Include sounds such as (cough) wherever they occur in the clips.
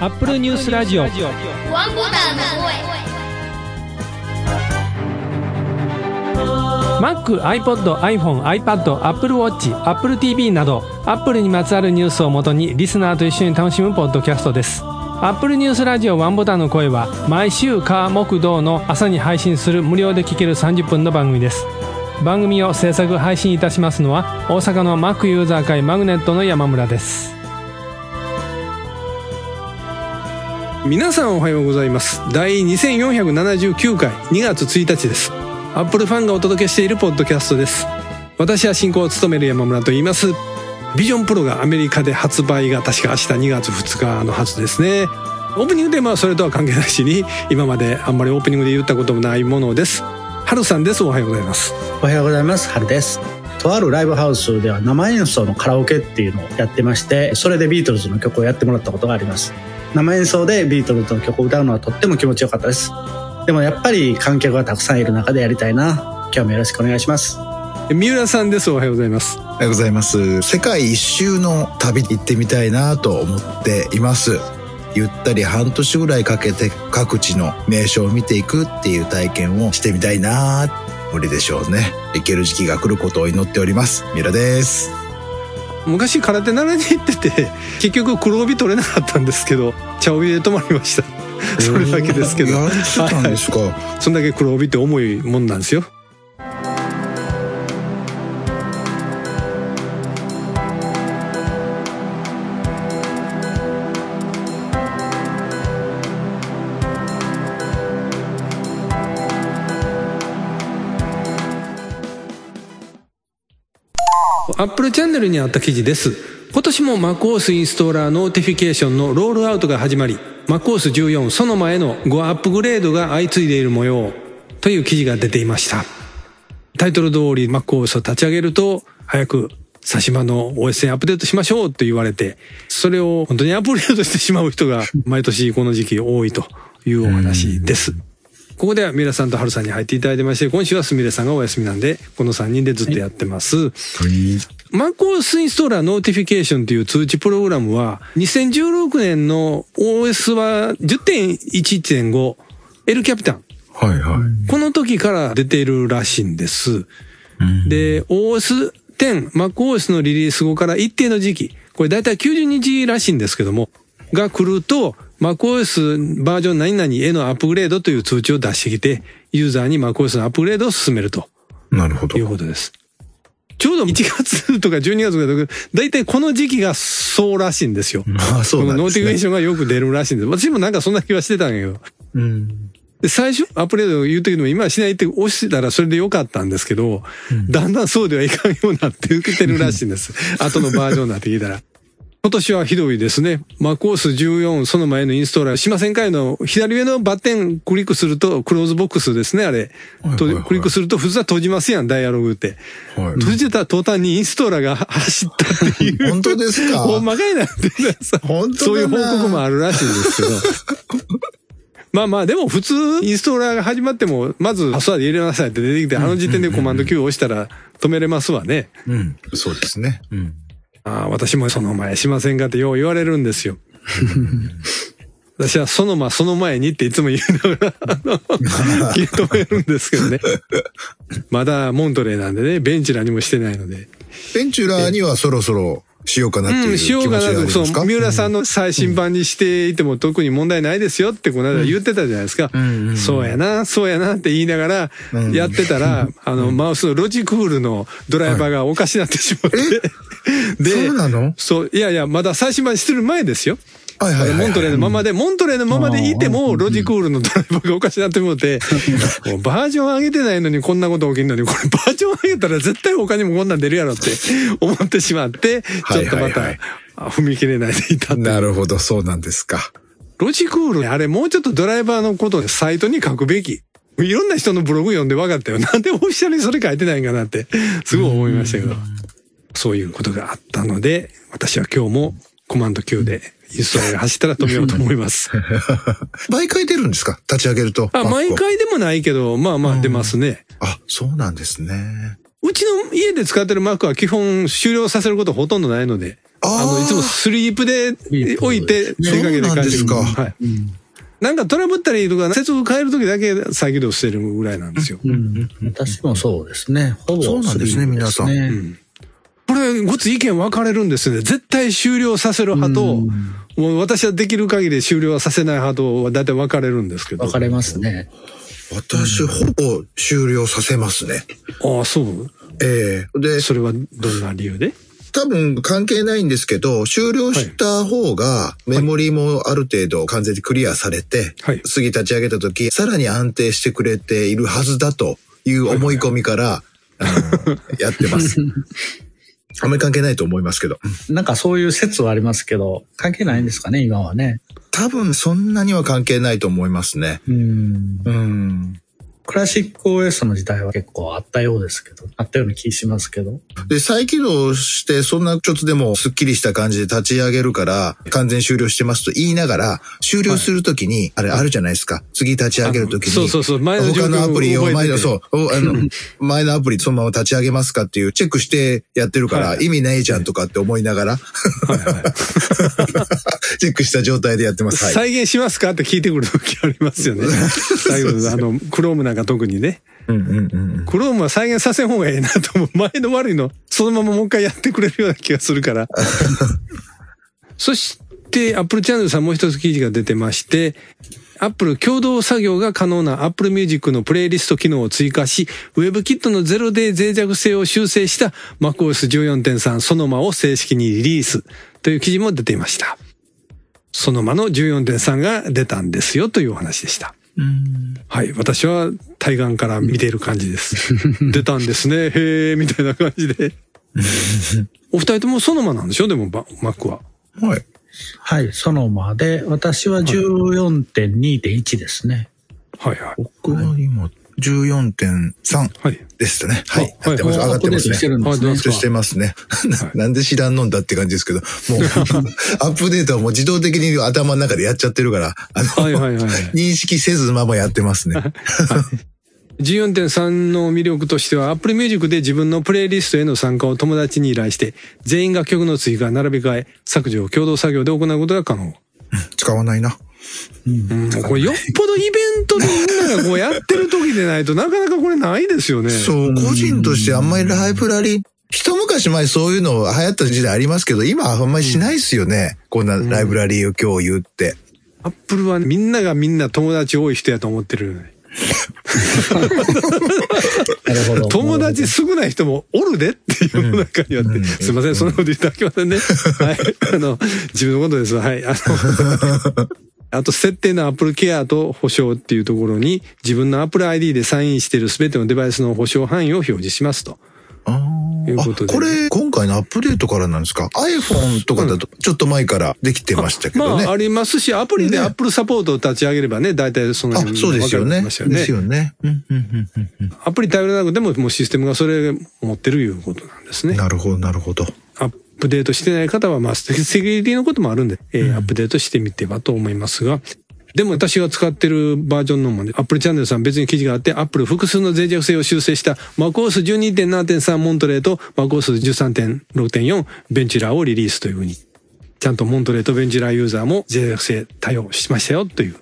アップルニュースラジオワンボタンの声 Mac、iPod、iPhone、iPad、Apple Watch、Apple TV など Apple にまつわるニュースをもとにリスナーと一緒に楽しむポッドキャストです。アップルニュースラジオワンボタンの声は毎週火木道の朝に配信する無料で聴ける30分の番組です。番組を制作配信いたしますのは大阪の Mac ユーザー会マグネットの山村です。皆さんおはようございます。第2479回2月1日です。アップルファンがお届けしているポッドキャストです。私は進行を務める山村と言います。ビジョンプロがアメリカで発売が確か明日2月2日のはずですね。オープニングテーマはそれとは関係なしに今まであんまりオープニングで言ったこともないものです。はるさんです。おはようございます。おはようございます。春です。とあるライブハウスでは生演奏のカラオケっていうのをやってましてそれでビートルズの曲をやってもらったことがあります。生演奏でビートルズの曲を歌うのはとっても気持ちよかったです。でもやっぱり観客がたくさんいる中でやりたいな。今日もよろしくお願いします。三浦さんです。おはようございます。おはようございます。世界一周の旅行ってみたいなと思っています。ゆったり半年ぐらいかけて各地の名所を見ていくっていう体験をしてみたいな無理でしょうね。行ける時期が来ることを祈っております。ミラです。昔空手習いに行ってて結局黒帯取れなかったんですけど茶帯で止まりましたそれだけですけどやってたんですか？そんだけ黒帯って重いもんなんですよアップルチャンネルにあった記事です。今年も MacOS インストーラーノーティフィケーションのロールアウトが始まり、MacOS14 その前の5アップグレードが相次いでいる模様という記事が出ていました。タイトル通り MacOS を立ち上げると、早く最新の OS にアップデートしましょうと言われて、それを本当にアップデートしてしまう人が毎年この時期多いというお話です。ここではミラさんとハルさんに入っていただいてまして、今週はスミレさんがお休みなんで、この3人でずっとやってます。MacOS インストーラーノーティフィケーションという通知プログラムは、2016年の OS は10.11.5 El Capitan。はいはい。この時から出ているらしいんです。で、OS 10、MacOS のリリース後から一定の時期、これだいたい90日らしいんですけども、が来ると、MacOS バージョン何々へのアップグレードという通知を出してきて、ユーザーに MacOS のアップグレードを勧めるとなるほどいう。ことです。ちょうど1月とか12月とか、だいたいこの時期がそうらしいんですよ。ああ、そうこのノーなんですね。ティフィケーションがよく出るらしいんです。私もなんかそんな気はしてたんやけど。うん。で、最初、アップデートを言うときでも今はしないって押してたらそれでよかったんですけど、だんだんそうではいかんようになって受けてるらしいんです。(laughs) 後のバージョンになってきたら。今年はひどいですね。MacOS14 その前のインストーラーしませんか？いの左上のバッテンクリックすると、クローズボックスですね、あれ。とはいはいはいクリックすると普通は閉じますやん、ダイアログって。はい。閉じてた途端にインストーラーが走ったっていう。(laughs) 本当ですか？ほんまかいなってねさそういう報告もあるらしいんですけど。(laughs) まあまあ、でも普通、インストーラーが始まっても、まずパスワード入れなさいって出てきて、あの時点でコマンド Q を押したら止めれますわね。うん。そうですね。うん。ああ、私もその前しませんかってよう言われるんですよ。(laughs) 私はそのま、その前にっていつも言いながら、あの、(laughs) 気を止めるんですけどね。まだモントレーなんでね、ベンチラにもしてないので。ベンチュラーにはそろそろしようかなっていううん、気持ちがしようかなと、そう、三浦さんの最新版にしていても特に問題ないですよってこの間言ってたじゃないですか。そうやな、そうやなって言いながらうん。やってたら、あの、マウスのロジクールのドライバーがおかしなってしまって。で、そうなの？そう、いやいや、まだ最新版してる前ですよ。はいはいはいはいモントレーのままで、モントレーのままでいても、ロジクールのドライバーがおかしなってもうて、もうバージョン上げてないのにこんなこと起きるのに、これ (laughs) バージョン上げたら絶対他にもこんなん出るやろって思ってしまって、ちょっとまた踏み切れないでいたなるほど、そうなんですか。ロジクール、あれもうちょっとドライバーのことをサイトに書くべき。いろんな人のブログ読んで分かったよ。なんでオフィシャルにそれ書いてないんかなって、すごい思いましたけど。そういうことがあったので、私は今日もコマンド Q でインストーラーが走ったら止めようと思います。(laughs) 毎回出るんですか？立ち上げると。あ、毎回でもないけど、まあまあ出ますね。あ、そうなんですね。うちの家で使ってる Mac は基本終了させることほとんどないので、あの、いつもスリープで置いて出かけてそうなんですかはい。なんかトラブったりとか、接続変えるときだけ再起動してるぐらいなんですよ。うん。私もそうですね。ほぼそうなんですね皆さんねこれ、ごつ意見分かれるんですね。絶対終了させる派と、もう私はできる限り終了はさせない派とは大体分かれるんですけど。分かれますね。私、ほぼ終了させますね。ああ、そうええで、それはどんな理由で？多分関係ないんですけど、終了した方がメモリーもある程度完全にクリアされて、はい次立ち上げた時、さらに安定してくれているはずだという思い込みから、やってます。(laughs) あんまり関係ないと思いますけど。なんかそういう説はありますけど、関係ないんですかね、今はね。多分そんなには関係ないと思いますね。うん。うん。クラシック OS の時代は結構あったようですけど、あったような気しますけど。で、再起動して、そんなちょっとでもスッキリした感じで立ち上げるから、完全終了してますと言いながら、終了するときに、あれあるじゃないですか。次立ち上げるときに。そうそうそう前の他のアプリを、前の、そう、(laughs) おあの、前のアプリそのまま立ち上げますかっていうチェックしてやってるから、はい意味ないじゃんとかって思いながら、(laughs) (laughs) チェックした状態でやってます。はい。再現しますか？って聞いてくるときありますよね。最後のあの、クロームなんか特にね。うんうんうん。クロームは再現させん方がいいなと思う。(laughs) 前の悪いの、そのままもう一回やってくれるような気がするから。(laughs) そして、アップルチャンネルさんもう一つ記事が出てまして、アップル共同作業が可能な Apple Music のプレイリスト機能を追加し、WebKit のゼロで脆弱性を修正した MacOS 14.3そのまを正式にリリースという記事も出ていました。そのまの14.3が出たんですよというお話でした。はい。私は対岸から見ている感じです。(laughs) 出たんですね。へえ、みたいな感じで。(laughs) お二人ともそのまなんでしょ？でも、バ Mac は。はい。はい、そのまで、私は14.2.1ですね。はいはい。僕は今、14.3はい。でしたね。はい。あやってます。はい上がってますね。アップしてますね。な (laughs) なんで知らんのんだって感じですけど、もう、(laughs) アップデートはもう自動的に頭の中でやっちゃってるから、あの、はいはいはい。認識せずままやってますね。14.3の魅力としては、Apple Music で自分のプレイリストへの参加を友達に依頼して、全員が曲の追加、並び替え、削除を共同作業で行うことが可能。使わないな。うん、これよっぽどイベントでみんながこうやってる時でないとなかなかこれないですよね。そう、個人としてあんまりライブラリ、一昔前そういうの流行った時代ありますけど、今はあんまりしないですよね。こんなライブラリを共有って。アップルはみんながみんな友達多い人やと思ってるよね。なるほど。(laughs) 友達少ない人もおるでっていう世の中にはって、すいません、そんなこと言ってあきませんね。(laughs) はい。あの、自分のことですわ。はい。あの、あと、設定の Apple Care と保証っていうところに、自分の Apple ID でサインしている全てのデバイスの保証範囲を表示しますと。あいうことでこれ、今回のアップデートからなんですか ?iPhone とかだと、ちょっと前からできてましたけどね。まあ、ありますし、アプリでね Apple サポートを立ち上げればね、大体そのあ辺そうですよね。ですよね。うんうんうんうんアプリ頼らなくても、もうシステムがそれ持ってるいうことなんですね。なるほど、なるほど。アップデートしてない方は、まあ、セキュリティのこともあるんで、えーアップデートしてみてはと思いますが、でも私が使ってるバージョンのもね、Apple チャンネルさん別に記事があって、Apple 複数の脆弱性を修正した MacOS12.7.3 モントレーと MacOS13.6.4 ベンチュラーをリリースというふうに、ちゃんとモントレーとベンチュラーユーザーも脆弱性対応しましたよという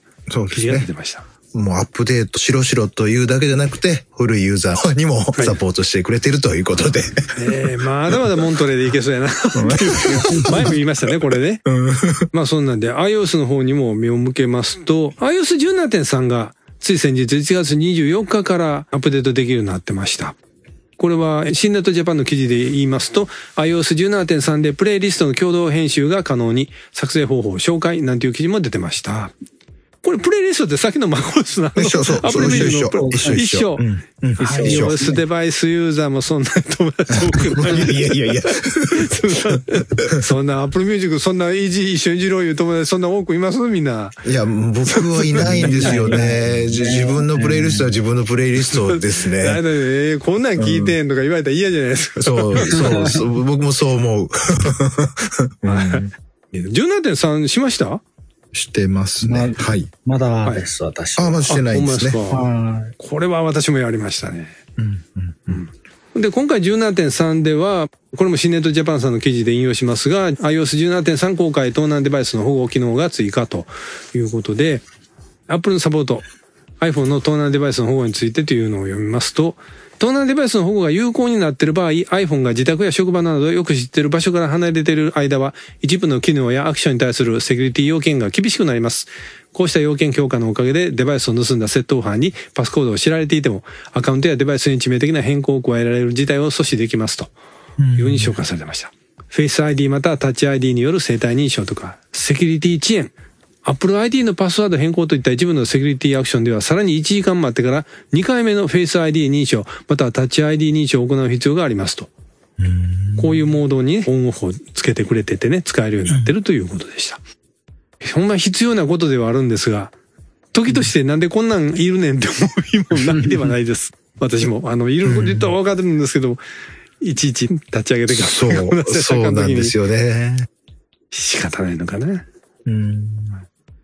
記事が出て。ました。もうアップデートしろしろというだけじゃなくて、古いユーザーにもサポートしてくれてるということで。ええまだまだモントレーでいけそうやな。(laughs) 前も言いましたね、これね。まあそんなんで iOS の方にも目を向けますと、iOS17.3 がつい先日1月24日からアップデートできるようになってました。これは、新ネットジャパンの記事で言いますと、iOS17.3 でプレイリストの共同編集が可能に、作成方法を紹介なんていう記事も出てました。これ、プレイリストってさっきの MacOS のあの一緒そうアプリメニューのそう一緒一緒一緒。iOS デバイスユーザーもそんな友達多くない。いやいやいや。(laughs) そんな Apple Music そんな一緒にいじろういう友達そんな多くいますみんな。いや、僕はいないんですよね。(laughs) じ自分のプレイリストは自分のプレイリストですね。(laughs) えーこんなん聞いてんとか言われたら嫌じゃないですか。そう、そう、そう僕もそう思う。17.3しました？してますね。はい。まだです、私は。あ、まだしてないんですねこれは私もやりましたね。で、今回17.3では、これもシネットジャパンさんの記事で引用しますが、iOS17.3 公開盗難デバイスの保護機能が追加ということで、Apple のサポート、iPhone の盗難デバイスの保護についてというのを読みますと、盗難デバイスの保護が有効になっている場合、iPhone が自宅や職場などよく知っている場所から離れている間は、一部の機能やアクションに対するセキュリティ要件が厳しくなります。こうした要件強化のおかげでデバイスを盗んだ窃盗犯にパスコードを知られていても、アカウントやデバイスに致命的な変更を加えられる事態を阻止できますというふうに紹介されてました。Face ID または Touch ID による生体認証とか、セキュリティ遅延、Apple ID のパスワード変更といった一部のセキュリティアクションではさらに1時間待ってから2回目の Face ID 認証、または Touch ID 認証を行う必要がありますと。こういうモードにオンオフをつけてくれててね、使えるようになってるということでした。ほんま必要なことではあるんですが、時としてなんでこんなんいるねんって思う日もないではないです。私も。あの、いること言ったら分かってるんですけど、いちいち立ち上げてから。そう、そうなんですよね。仕方ないのかな。うん。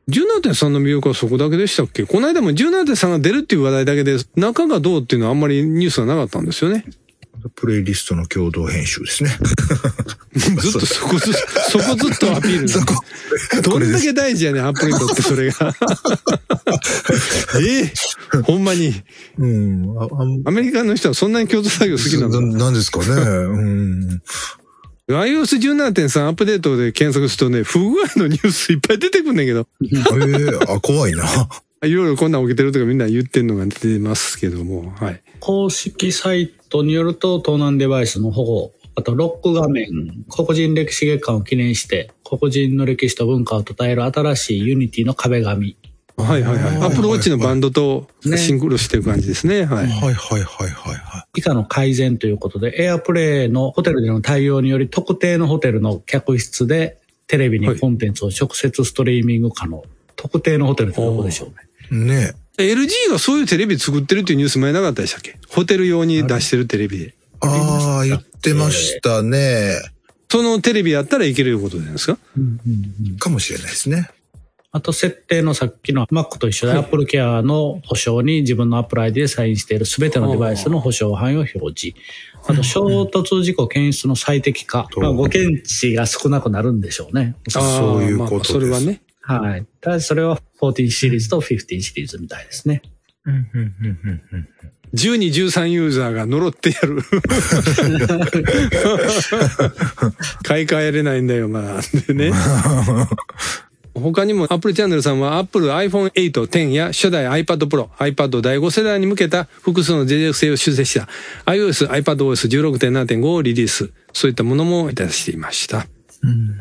17.3の魅力はそこだけでしたっけ？この間も17.3が出るっていう話題だけで、中がどうっていうのはあんまりニュースがなかったんですよね。プレイリストの共同編集ですね。(laughs) ずっとそこず、(laughs) そこずっとアピールそこ。どんだけ大事やねん、アプリとってそれが。(laughs) ええー、ほんまに。うん。アメリカの人はそんなに共同作業好きなのなんですかね。うん。iOS17.3 アップデートで検索するとね、不具合のニュースいっぱい出てくんねんけど。ええー、あ、怖いな。(laughs) いろいろこんなん起きてるとかみんな言ってんのが出てますけども、はい。公式サイトによると、盗難デバイスの保護、あとロック画面、黒人歴史月間を記念して、黒人の歴史と文化を称える新しいユニティの壁紙。はいはいはい。アップルウォッチのバンドとシンクロしてる感じですね。はい。はいはいはいはいはい。以下の改善ということで、エアプレイのホテルでの対応により特定のホテルの客室でテレビにコンテンツを直接ストリーミング可能。特定のホテルってどこでしょうね。ね LG がそういうテレビ作ってるっていうニュース前なかったでしたっけ？ホテル用に出してるテレビで。ああ、言ってましたね。そのテレビやったらいけることですか、うんうんうん、かもしれないですね。あと設定のさっきの Mac と一緒で Apple Care の保証に自分の Apple ID でサインしている全てのデバイスの保証範囲を表示。あと衝突事故検出の最適化。まあ、ご検知が少なくなるんでしょうね。そういうことです。それはね。はい。ただそれは14シリーズと15シリーズみたいですね。12、13ユーザーが呪ってやる。(laughs) (laughs) (laughs) 買い替えれないんだよ、まあ。でね。他にも Apple チャンネルさんは Apple iPhone 8、10や初代 iPad Pro、iPad 第5世代に向けた複数の脆弱性を修正した iOS、iPadOS16.7.5 をリリース。そういったものもいたしていました。うん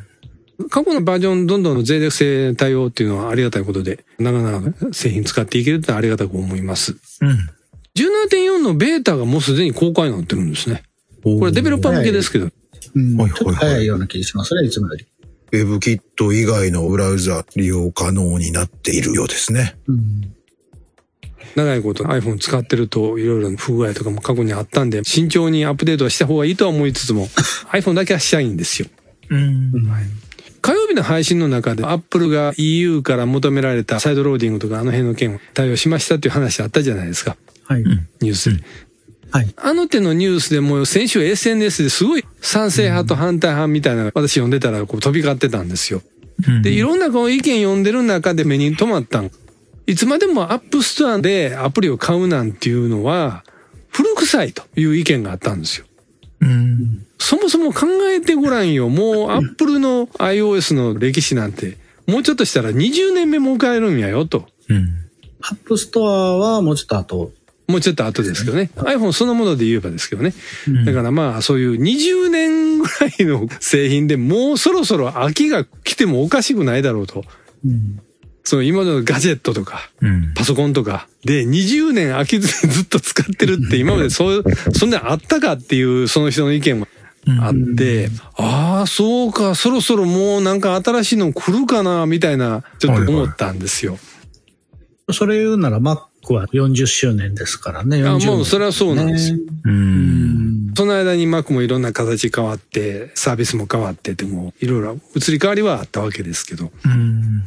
過去のバージョンどんどん脆弱性対応っていうのはありがたいことで、長々製品使っていけるってのはありがたく思います。うん。17.4のベータがもうすでに公開になってるんですね。これデベロッパー向けですけど。うん、ちょっと早いような気がしますね、いつもより。ウェブキット以外のブラウザ利用可能になっているようですね。うん、長いこと iPhone 使ってるといろいろな不具合とかも過去にあったんで、慎重にアップデートはした方がいいとは思いつつも、(laughs) iPhone だけはしたいんですよ。うん、はい火曜日の配信の中で、アップルが EU から求められたサイドローディングとかあの辺の件を対応しましたっていう話あったじゃないですか。はい。ニュースで。はい。あの手のニュースでも先週 SNS ですごい賛成派と反対派みたいな私読んでたらこう飛び交ってたんですよ。で、いろんなこの意見読んでる中で目に留まったん。いつまでもアップストアでアプリを買うなんていうのは古臭いという意見があったんですよ。うん、そもそも考えてごらんよ。もうアップルの iOS の歴史なんて、もうちょっとしたら20年目迎えるんやよと。うん。アップストアはもうちょっと後。もうちょっと後ですけどね。iPhone そのもので言えばですけどね。うん、だからまあそういう20年ぐらいの製品でもうそろそろ飽きが来てもおかしくないだろうと。うんその今のガジェットとか、パソコンとかで20年飽きずにずっと使ってるって今までそう、(laughs) そんなあったかっていうその人の意見もあって、ああ、そうか、そろそろもうなんか新しいの来るかな、みたいな、ちょっと思ったんですよ。それ言うなら Mac は40周年ですからね。あもうそれはそうなんですよ。うん。その間に Mac もいろんな形変わって、サービスも変わってても、いろいろ移り変わりはあったわけですけど。うん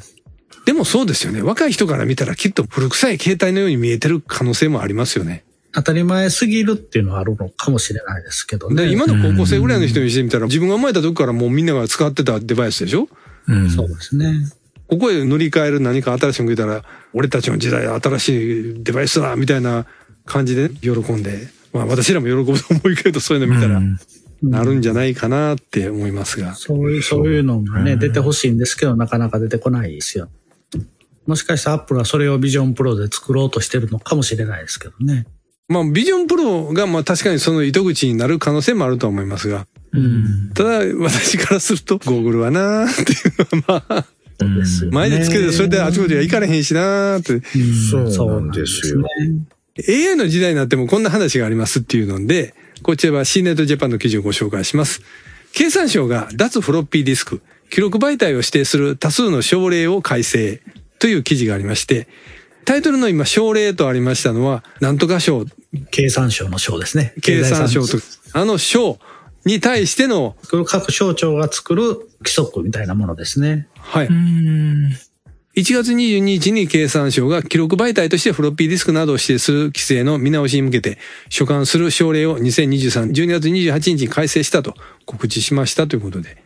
でもそうですよね。若い人から見たらきっと古臭い携帯のように見えてる可能性もありますよね。当たり前すぎるっていうのはあるのかもしれないですけどね。で、今の高校生ぐらいの人にしてみたら、自分が生まれた時からもうみんなが使ってたデバイスでしょ？うんそうですね。ここへ乗り換える何か新しいのがいたら、俺たちの時代新しいデバイスだみたいな感じで喜んで、まあ私らも喜ぶと思うけど、そういうの見たら、なるんじゃないかなって思いますが。そういう、そういうのがね、出てほしいんですけど、なかなか出てこないですよ。もしかしたらアップルはそれをビジョンプロで作ろうとしてるのかもしれないですけどね。まあ、ビジョンプロが、まあ確かにその糸口になる可能性もあると思いますが、うん。ただ私からすると、ゴーグルはなーっていうのは、まあ、そうですよね。前でつけてそれであちこちは行かれへんしなーって、うんそうなんですよ AI の時代になってもこんな話がありますっていうので、こちらは C ネットジャパンの記事をご紹介します。経産省が脱フロッピーディスク、記録媒体を指定する多数の省令を改正という記事がありまして、タイトルの今省令とありましたのは、なんとか省、経産省の省ですね。経産省とあの省に対しての、産各省庁が作る規則みたいなものですね。はい。1月22日に経産省が記録媒体としてフロッピーディスクなどを指定する規制の見直しに向けて所管する省令を2023、12月28日に改正したと告知しましたということで。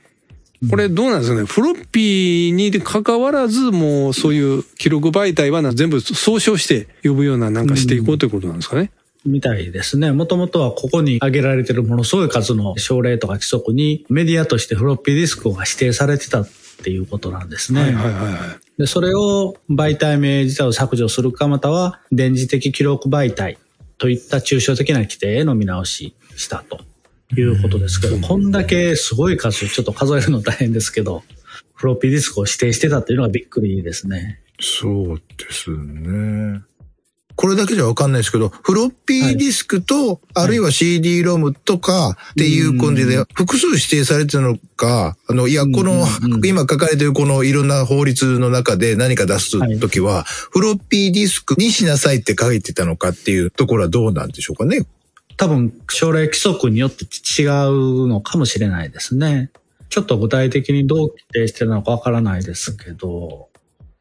これどうなんですかね？フロッピーに関わらずもうそういう記録媒体はな全部総称して呼ぶようななんかしていこうということなんですかね？みたいですね。もともとはここに挙げられているものすごい数の省令とか規則にメディアとしてフロッピーディスクが指定されてたっていうことなんですね。はいはいはいはい。で、それを媒体名自体を削除するかまたは電磁的記録媒体といった抽象的な規定への見直ししたということですけど、こんだけすごい数、ちょっと数えるの大変ですけど、フロッピーディスクを指定してたっていうのがびっくりですね。そうですね。これだけじゃわかんないですけど、フロッピーディスクと、あるいは CD ロムとかっていう感じで、複数指定されてるのか、あの、いや、この、今書かれてるこのいろんな法律の中で何か出すときは、フロッピーディスクにしなさいって書いてたのかっていうところはどうなんでしょうかね。多分、省令規則によって違うのかもしれないですね。ちょっと具体的にどう規定してるのかわからないですけど、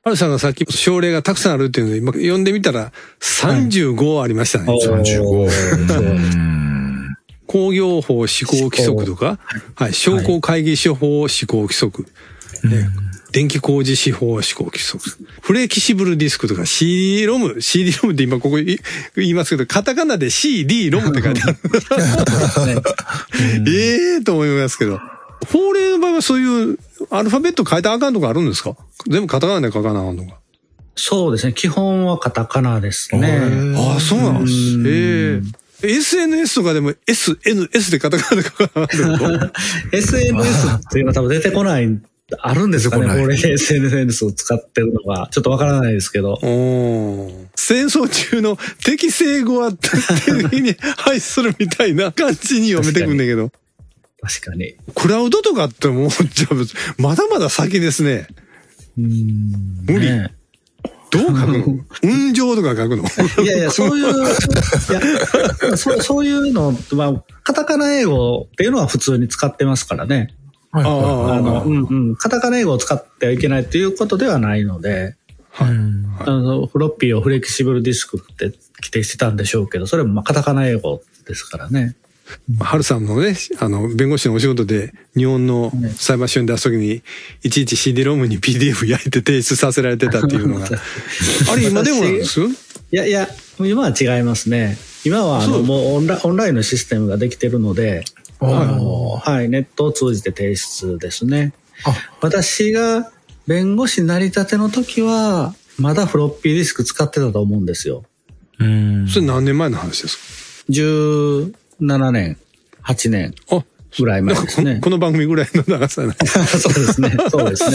ハルさんがさっき省令がたくさんあるっていうので今読んでみたら35ありましたね。はい。うん工業法施行規則とか、はい、商工会議所法施行規則、ね電気工事士法施行規則、フレキシブルディスクとか CD ロム、CD ロムって今ここい言いますけど、カタカナで CD ロムって書いてある。ね (laughs) ええと思いますけど。法令の場合はそういうアルファベット変えたらあかんとかあるんですか？全部カタカナで書かなあかんのか。そうですね。基本はカタカナですね。ああ、そうなんです。うんええ SNS とかでも SNS でカタカナで書かなあかんと？(laughs) SNS っていうのは多分出てこない、あるんですかねこれ SNS を使ってるのが。ちょっとわからないですけど。戦争中の適正語は (laughs) 的に廃止するみたいな感じに読めてくんだけど。確かに。クラウドとかってもう、じゃあまだまだ先ですね。うん無理ねどう書くの？(laughs) 運上とか書くの？いやいや、そういう、(laughs) いや、そうそういうのは、カタカナ英語っていうのは普通に使ってますからね。はいあああの、うんうん。カタカナ英語を使ってはいけないっていうことではないので、うんあの、フロッピーをフレキシブルディスクって規定してたんでしょうけど、それもまあカタカナ英語ですからね。ハルさんのね、あの、弁護士のお仕事で、日本のね裁判所に出すときに、いちいち CD ロムに PDF 焼いて提出させられてたっていうのが。(laughs) あれ、今でもなんです？いやいや、今は違いますね。今はもうオンラオンラインのシステムができてるので、あのはい、ネットを通じて提出ですね。あ私が弁護士なりたての時は、まだフロッピーディスク使ってたと思うんですよ。うんそれ何年前の話です17年、8年ぐらい前ですねこの。番組ぐらいの長さな (laughs) そうですね。そうです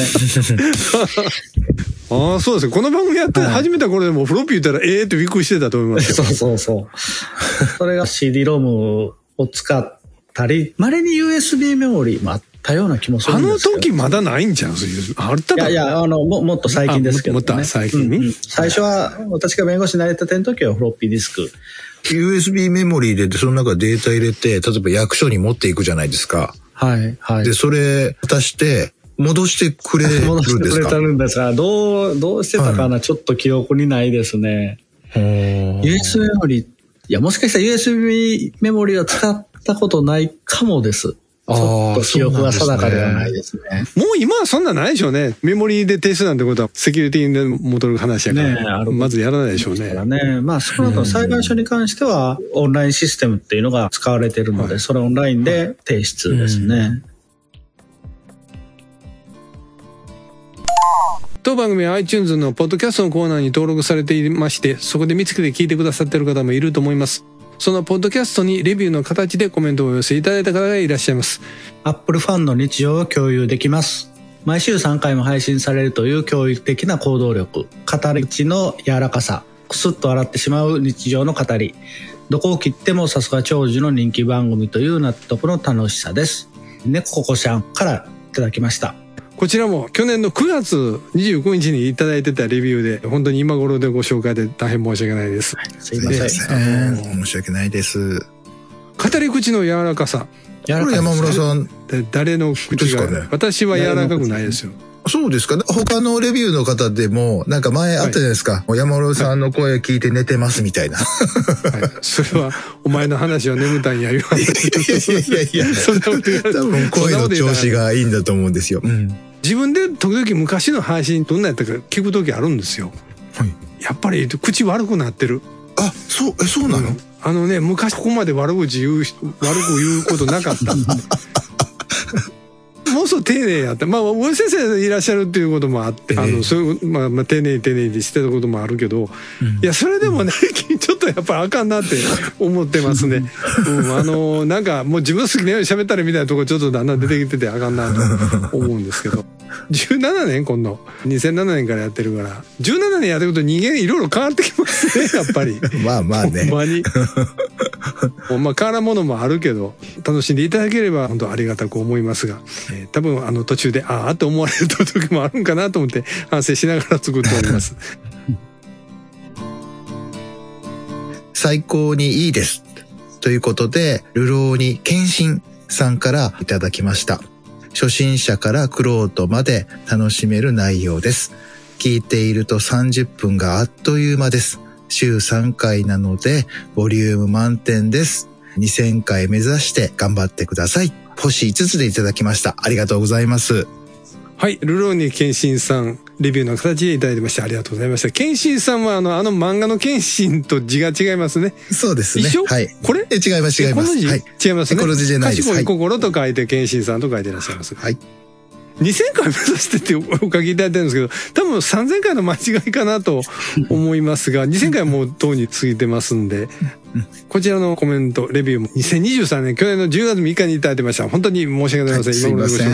ね。(laughs) ああ、そうですね。この番組やってはい始めた頃でもフロッピー言ったらええってびっくりしてたと思いますよ。(laughs) そうそうそう。それが CD ロムを使ったり、稀に USB メモリーもあったような気もするあのんですけど。時まだないんじゃんそう？いう。あったかいやいや、あの、ももっと最近ですけど、ね。あもっともっと最近？にうんうん最初は、私が弁護士になれたての時はフロッピーディスク。USB メモリー入れて、その中データ入れて、例えば役所に持っていくじゃないですか。はい、はい。で、それ渡して、戻してくれるん戻してくれてですかるんですが、どう、どうしてたかな、ちょっと記憶にないですね。USB メモリーいや、もしかしたら USB メモリは使ったことないかもです。ちょっと記憶が定かではないですね。もう今はそんなんないでしょうね。メモリーで提出なんてことはセキュリティで戻る話やから。ねまずやらないでしょうね。ね、まあ、その後裁判所に関しては、オンラインシステムっていうのが使われてるので、それオンラインで提出ですね。当番組は iTunes のポッドキャストのコーナーに登録されていまして、そこで見つけて聞いてくださってる方もいると思います。そのポッドキャストにレビューの形でコメントをお寄せいただいた方がいらっしゃいます。アップルファンの日常を共有できます。毎週3回も配信されるという教育的な行動力、語り口の柔らかさ、くすっと笑ってしまう日常の語り、どこを切ってもさすが長寿の人気番組という納得の楽しさです。猫ここちゃんからいただきました。こちらも去年の9月29日にいただいてたレビューで、本当に今頃でご紹介で大変申し訳ないです。すいません。でえー申し訳ないです。語り口の柔らかさ。柔らか山村さん、で誰の口が、ですかね私は柔らかくないですよ。そうですかね。他のレビューの方でも、なんか前あったじゃないですか。山村さんの声聞いて寝てますみたいな。はい、それは、お前の話は眠たんや言わない。いやいやいやいやそんなこと言われて多分声の調子がいいんだと思うんですよ。うん。自分で時々昔の配信どんなやったか聞く時あるんですよ。はい。やっぱり口悪くなってる。あ、そう、え、そうなの、あのね、昔ここまで悪口言う人、悪く言うことなかった。(laughs) もうそう丁寧やった。まあ、大先生いらっしゃるっていうこともあって、あええの、そういう、まあ、まあ、丁寧に丁寧にしてたこともあるけど、いや、それでもね、(laughs) ちょっとやっぱあかんなって思ってますね。うん、あの、なんかもう自分好きなように喋ったりみたいなとこちょっとだんだん出てきててあかんなと思うんですけど。17年今度。2007年からやってるから。17年やってると人間いろいろ変わってきますね、やっぱり。(laughs) まあまあねほん。まに。(laughs) まあ変わらんものもあるけど、楽しんでいただければ本当ありがたく思いますが、えー多分あの途中で、ああって思われる時もあるんかなと思って反省しながら作っております。(laughs) 最高にいいです。ということで、ルローニ検診さんからいただきました。初心者からクロートまで楽しめる内容です。聞いていると30分があっという間です。週3回なので、ボリューム満点です。2000回目指して頑張ってください。星5つでいただきました。ありがとうございます。はい、ルローニケンシンさん、レビューの形でいただいてましてありがとうございました。ケンシンさんはあの、あの漫画のケンシンと字が違いますね。そうですね。一緒はい。これ？え違います、違います。この字、はい。違いますね。この字じゃないです賢はいい心と書いてケンシンさんと書いていらっしゃいます。はい。2000回目指してってお書きいただいてるんですけど、多分3000回の間違いかなと思いますが、2000回はもうとうに過ぎてますんで、こちらのコメント、レビューも2023年、去年の10月3日にいただいてました。本当に申し訳ございません。はい今頃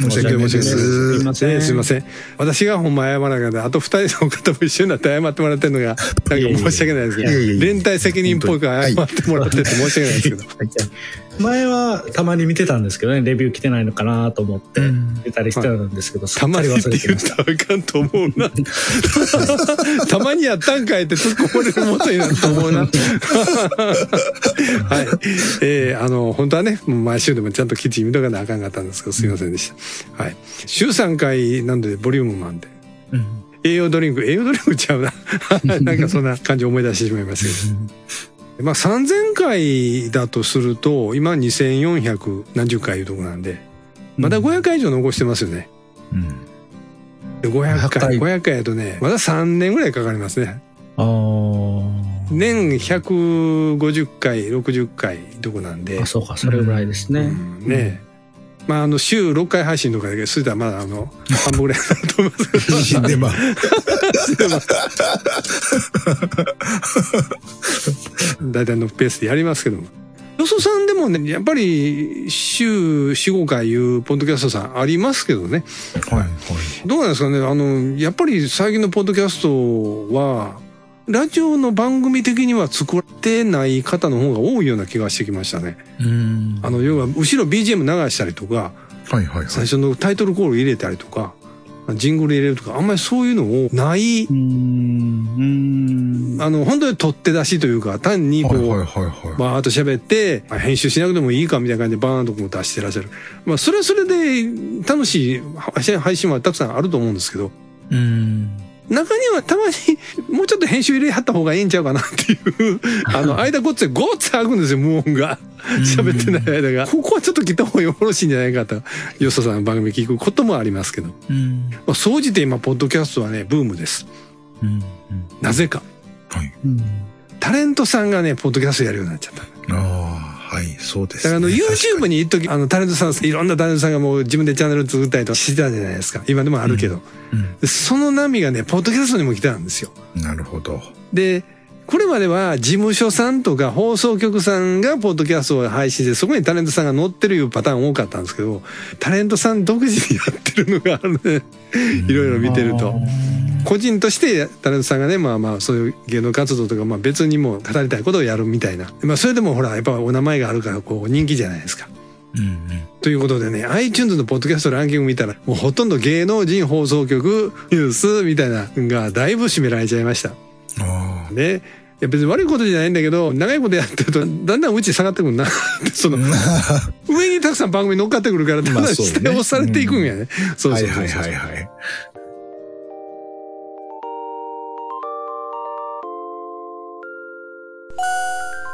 ご申し訳ございません。申し訳ないませんねすいません。私がほんま謝らなかった。あと二人の方も一緒になって謝ってもらってるのが、なんか申し訳ないですけど、連帯責任っぽいから謝ってもらってて申し訳ないですけど。前はたまに見てたんですけどね、レビュー来てないのかなと思ってうん出たりしてたんですけど、すたまに忘れてました。あかんと思うな。(laughs) たまにやったんかいって突っ込まれるもとになると思うな。(laughs) はい。えー、あの、本当はね、毎週でもちゃんと記事見とかなあかんかったんですけど、すいませんでした。はい。週3回なので、ボリュームマンで。うん栄養ドリンク、栄養ドリンクちゃうな。(laughs) なんかそんな感じを思い出してしまいましたけど。まあ3000回だとすると、今2400何十回いうとこなんで、まだ500回以上残してますよね。うんで500回、500 500回やとね、まだ3年ぐらいかかりますね。あー年150回、60回とこなんであ、。そうか、それぐらいですね。うんねまあ、あの、週6回配信とかだけど、それたらまだあの、半分ぐらいになると思いますけでまう。大体のペースでやりますけども。よそさんでもね、やっぱり週4、5回いうポッドキャストさんありますけどね。はい、はい。どうなんですかね？あの、やっぱり最近のポッドキャストは、ラジオの番組的には作ってない方の方が多いような気がしてきましたね。うん。あの、要は、後ろ BGM 流したりとか、はい、はい、はい。最初のタイトルコール入れたりとか、ジングル入れるとか、あんまりそういうのをない。あの、本当に取って出しというか、単にこはい、はい、う、はい、はい。バーっと喋って、まあ編集しなくてもいいかみたいな感じでバーンとこう出してらっしゃる。まあ、それはそれで楽しい配信配信はたくさんあると思うんですけど、うん。中にはたまにもうちょっと編集入れはった方がいいんちゃうかなっていう、あの、(laughs) 間ごっついごっつ開くんですよ、無音が。喋ってない間が。ここはちょっと切った方がよろしいんじゃないかと、よそさんの番組聞くこともありますけど。うん。まあ総じて今、ポッドキャストはね、ブームです。なぜか。はい。うんタレントさんがね、ポッドキャストやるようになっちゃった。ああ、はい、そうです、だからあの、YouTube に一時、あの、タレントさん、いろんなタレントさんがもう自分でチャンネル作ったりとかしてたじゃないですか。今でもあるけど。うんでその波がね、ポッドキャストにも来てたんですよ。なるほど。で、これまでは事務所さんとか放送局さんがポッドキャストを配信して、そこにタレントさんが載ってるいうパターン多かったんですけど、タレントさん独自にやってるのがあるね。いろいろ見てると。個人としてタレントさんがね、まあまあそういう芸能活動とか、まあ別にも語りたいことをやるみたいな。まあそれでもほら、やっぱお名前があるからこう人気じゃないですか。うんうん。ということでね、iTunes のポッドキャストランキング見たら、もうほとんど芸能人放送局ニュースみたいなのがだいぶ占められちゃいました。ああ。ね。いや別に悪いことじゃないんだけど、長いことやってると、だんだんうち下がってくるな。その、(laughs) 上にたくさん番組乗っかってくるから、だんだ下押されていくんやね。そうはいそうそうそう。はいはいはい。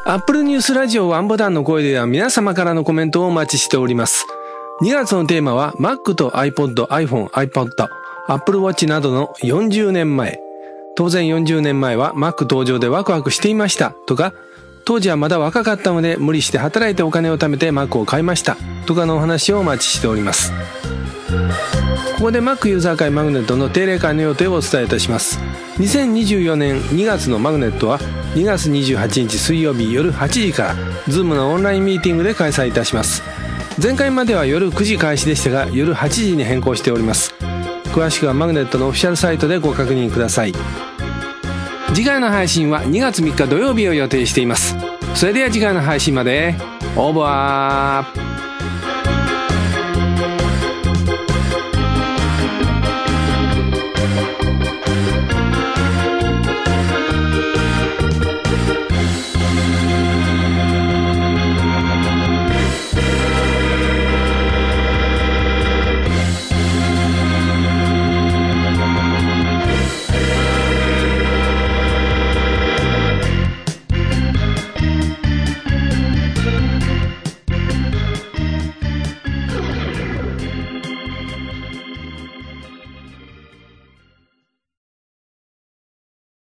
アップルニュースラジオワンボタンの声では皆様からのコメントをお待ちしております。2月のテーマは Mac と iPod、iPhone、iPod、Apple Watch などの40年前。当然40年前は Mac 登場でワクワクしていましたとか、当時はまだ若かったので無理して働いてお金を貯めて Mac を買いました。とかのお話をお待ちしております。ここで Mac ユーザー会マグネットの定例会の予定をお伝えいたします。2024年2月のマグネットは2月28日水曜日夜8時から Zoom のオンラインミーティングで開催いたします。前回までは夜9時開始でしたが夜8時に変更しております。詳しくはマグネットのオフィシャルサイトでご確認ください。次回の配信は2月3日土曜日を予定しています。それでは次回の配信までオーバー。